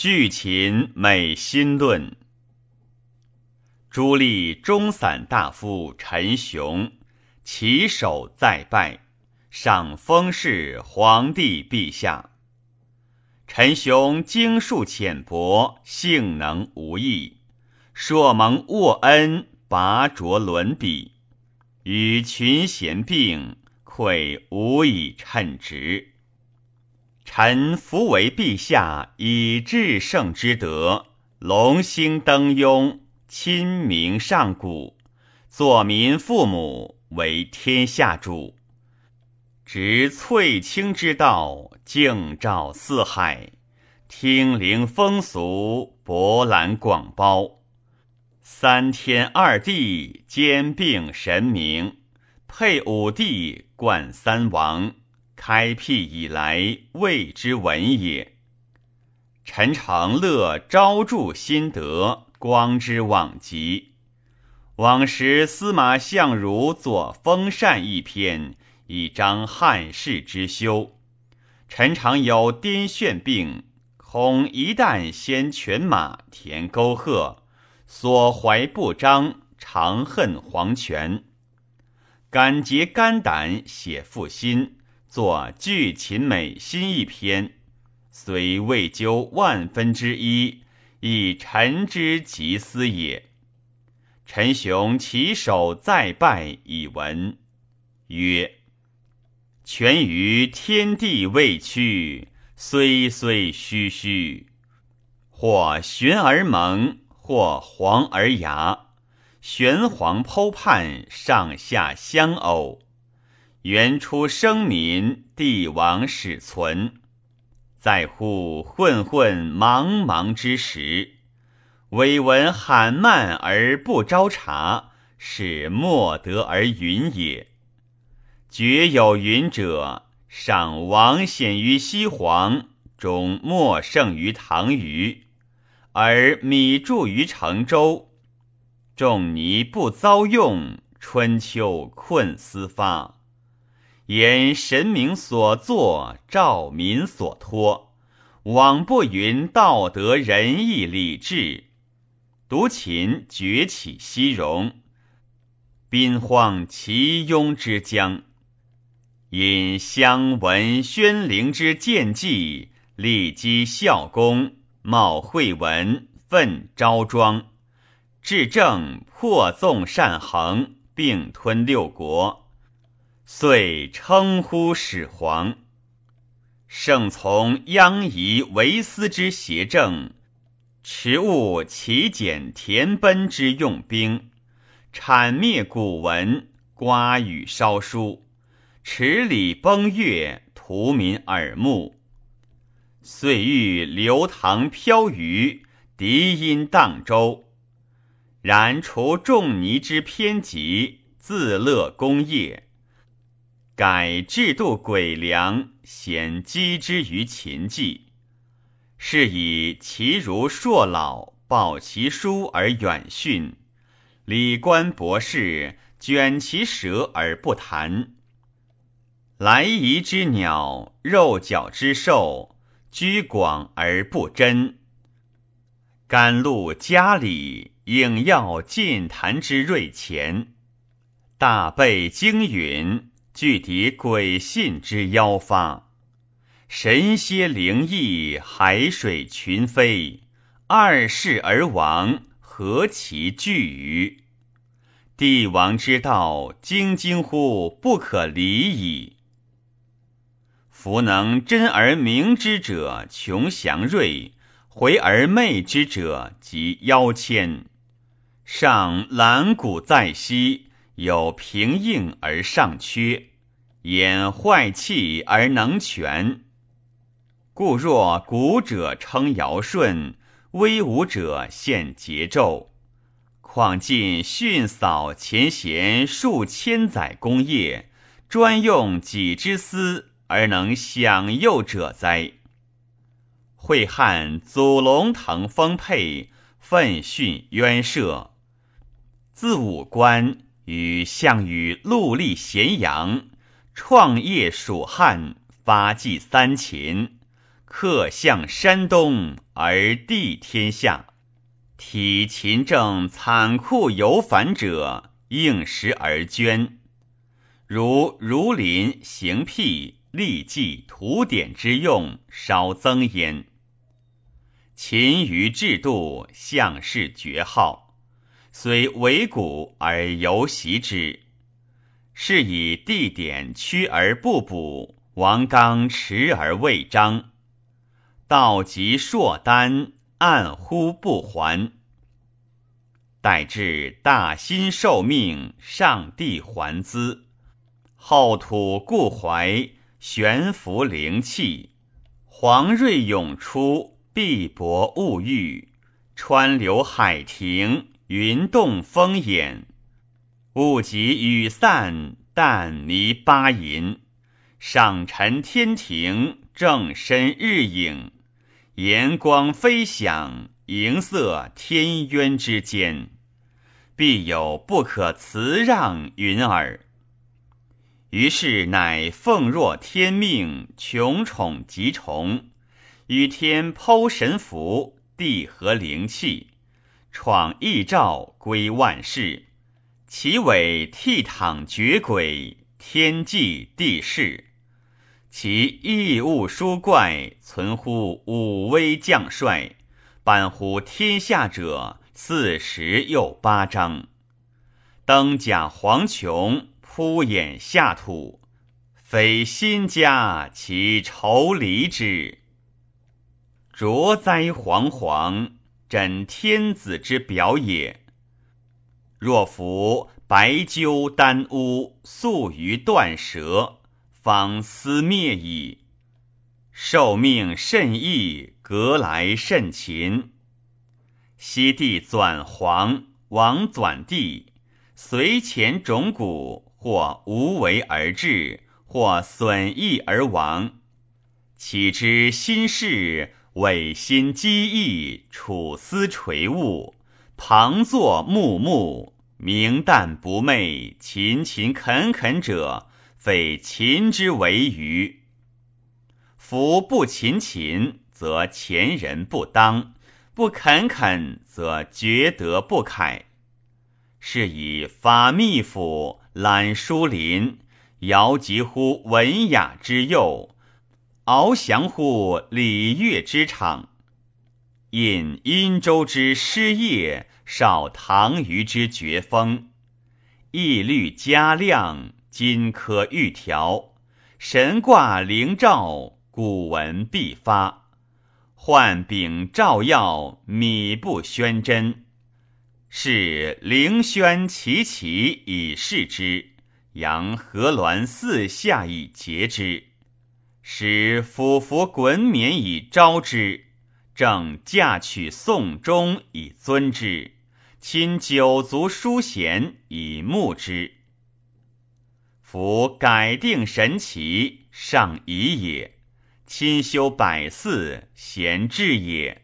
巨秦美心论。朱立中散大夫陈雄，起手再拜，上封事皇帝陛下。陈雄经术浅薄，性能无异，硕蒙沃恩，拔擢伦比，与群贤并，愧无以称职。臣服为陛下以至圣之德，龙兴登庸，亲民上古，作民父母，为天下主。执翠青之道，敬照四海，听灵风俗，博览广包。三天二地，兼并神明，配五帝，冠三王。开辟以来，未之闻也。陈长乐昭著心得，光之往极。往时司马相如作《封禅》一篇，以彰汉室之修。陈常有癫眩病，恐一旦先犬马填沟壑，所怀不彰，常恨黄泉。敢竭肝胆，写负心。作巨秦美心一篇，虽未究万分之一，以臣之极思也。陈雄起手再拜以闻，曰：“权于天地未屈，虽虽虚虚，或玄而蒙，或黄而牙，玄黄剖判，上下相偶。”原初生民，帝王始存。在乎混混茫茫之时，委闻罕慢而不招察，是莫得而云也。绝有云者，上王显于西黄，终莫胜于唐虞，而米著于成周。仲尼不遭用，春秋困思发。言神明所作，照民所托，枉不云道德仁义礼智。独秦崛起西戎，兵荒其庸之疆。因相闻宣陵之见计，立基孝公，冒惠文，奋昭庄，至正破纵善衡，并吞六国。遂称呼始皇，圣从央夷为私之邪政，持物其简田奔之用兵，铲灭古文，刮雨烧书，持礼崩乐，图民耳目。遂欲流唐飘鱼，敌音荡舟。然除仲尼之偏极，自乐功业。改制度诡良，显积之于秦纪。是以其如硕老，报其书而远逊；礼官博士，卷其舌而不谈。来仪之鸟，肉角之兽，居广而不真。甘露家礼，应要进谈之锐前。大备经允。具敌鬼信之妖发，神蝎灵异，海水群飞，二世而亡，何其惧于？帝王之道，精精乎不可理矣。夫能真而明之者，穷祥瑞；回而昧之者，即妖谦。上览古在昔。有平应而上缺，掩坏气而能全。故若古者称尧舜，威武者献桀纣。况尽训扫前贤数千载功业，专用己之私而能享诱者哉？惠汉祖龙腾丰沛，奋训渊涉，自五官。与项羽戮力咸阳，创业蜀汉，发迹三秦，客向山东而地天下。体秦政残酷有反者，应时而捐。如儒林行辟立祭图典之用，稍增焉。勤于制度，项氏绝号，虽为古而犹习之。是以地点屈而不补，王纲迟而未彰，道及硕丹。暗乎不还，待至大辛受命，上帝还资，后土固怀，悬浮灵气，黄瑞涌出，碧薄物郁，川流海停，云动风掩，物极雨散，淡泥巴银，上沉天庭，正身日影。炎光飞响，银色天渊之间，必有不可辞让云耳。于是乃奉若天命，穷宠极崇，与天剖神符，地合灵气，闯异兆，归万世。其尾倜傥绝轨，天际地势。其异物殊怪，存乎武威将帅，颁乎天下者四十又八章。登甲黄琼，铺掩下土，非新家其愁离之。卓哉惶惶，枕天子之表也。若夫白鸠丹乌，素于断舌。方思灭矣。受命甚易，革来甚勤。西帝转皇，王转帝，随前种谷，或无为而治，或损益而亡。岂知心事，委心机意，处思垂物，旁坐木木，明淡不昧，勤勤恳恳者。非勤之为愚，夫不勤勤，则前人不当；不恳恳，则厥德不楷。是以法密府，览书林，遥及乎文雅之幼，翱翔乎礼乐之场。引殷周之诗业，少唐虞之绝风，义律加亮。金科玉条，神卦灵兆，古文必发。幻禀照耀，米不宣真。是灵轩齐齐以示之，扬河峦四下以节之，使俯伏滚冕以昭之，正嫁娶宋钟以尊之，亲九族淑贤以慕之。夫改定神奇，上仪也；亲修百祀，贤治也；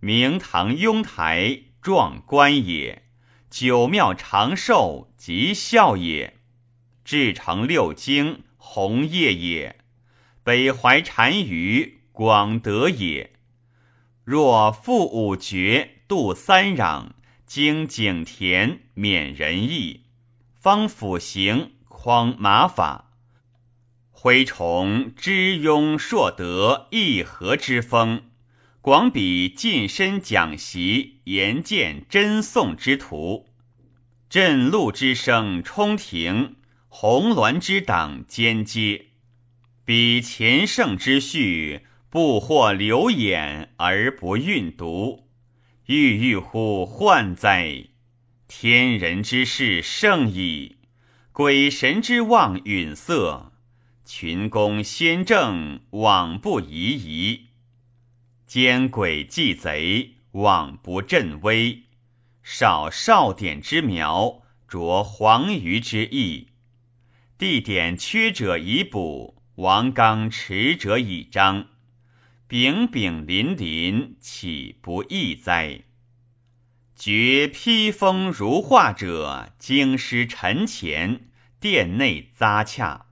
明堂雍台，壮观也；九庙长寿，吉孝也；至诚六经，弘业也；北怀单于，广德也。若复五绝，度三壤，经井田，免仁义，方辅行。匡马法，挥崇知庸硕德义和之风，广比近身讲习言见真颂之徒，震鹿之声冲庭，红鸾之党兼接，比前圣之序，不获流眼而不运读，郁郁乎患哉！天人之事盛矣。鬼神之望允色，群公先正，往不疑疑；奸鬼忌贼，往不振威。少少典之苗，着黄鱼之意。地点缺者以补，王纲持者以彰。丙丙临临，岂不义哉？绝披风如画者，京师陈前。殿内匝洽，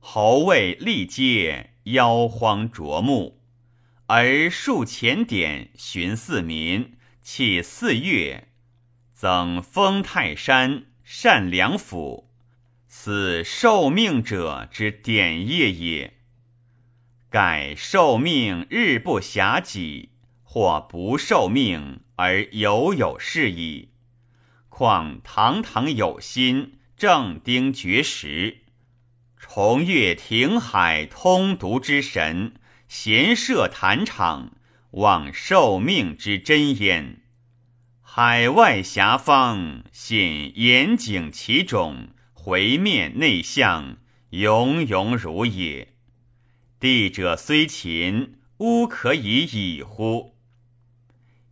侯卫立阶，腰荒卓目，而数前典，寻四民，弃四月，赠封泰山，善良府，此受命者之典业也。盖受命日不暇己，或不受命而犹有事矣。况堂堂有心，正丁绝时，重越庭海，通读之神。闲设坛场，望受命之真焉。海外遐方，信严景其种，回面内向，永永如也。地者虽勤，吾可以已乎？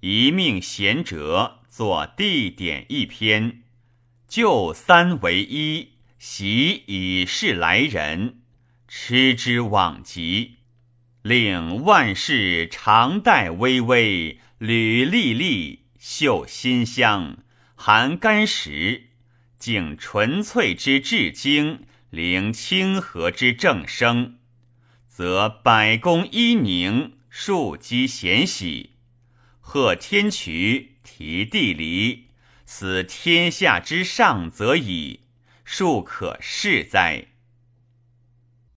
一命贤者，作地点一篇，就三为一，习以示来人，持之往极。令万事常带微微，履历历，嗅馨香，含甘食，敬纯粹之至精，灵清和之正生，则百公一宁，庶几贤喜，贺天衢，提地离，此天下之上则矣，庶可视哉？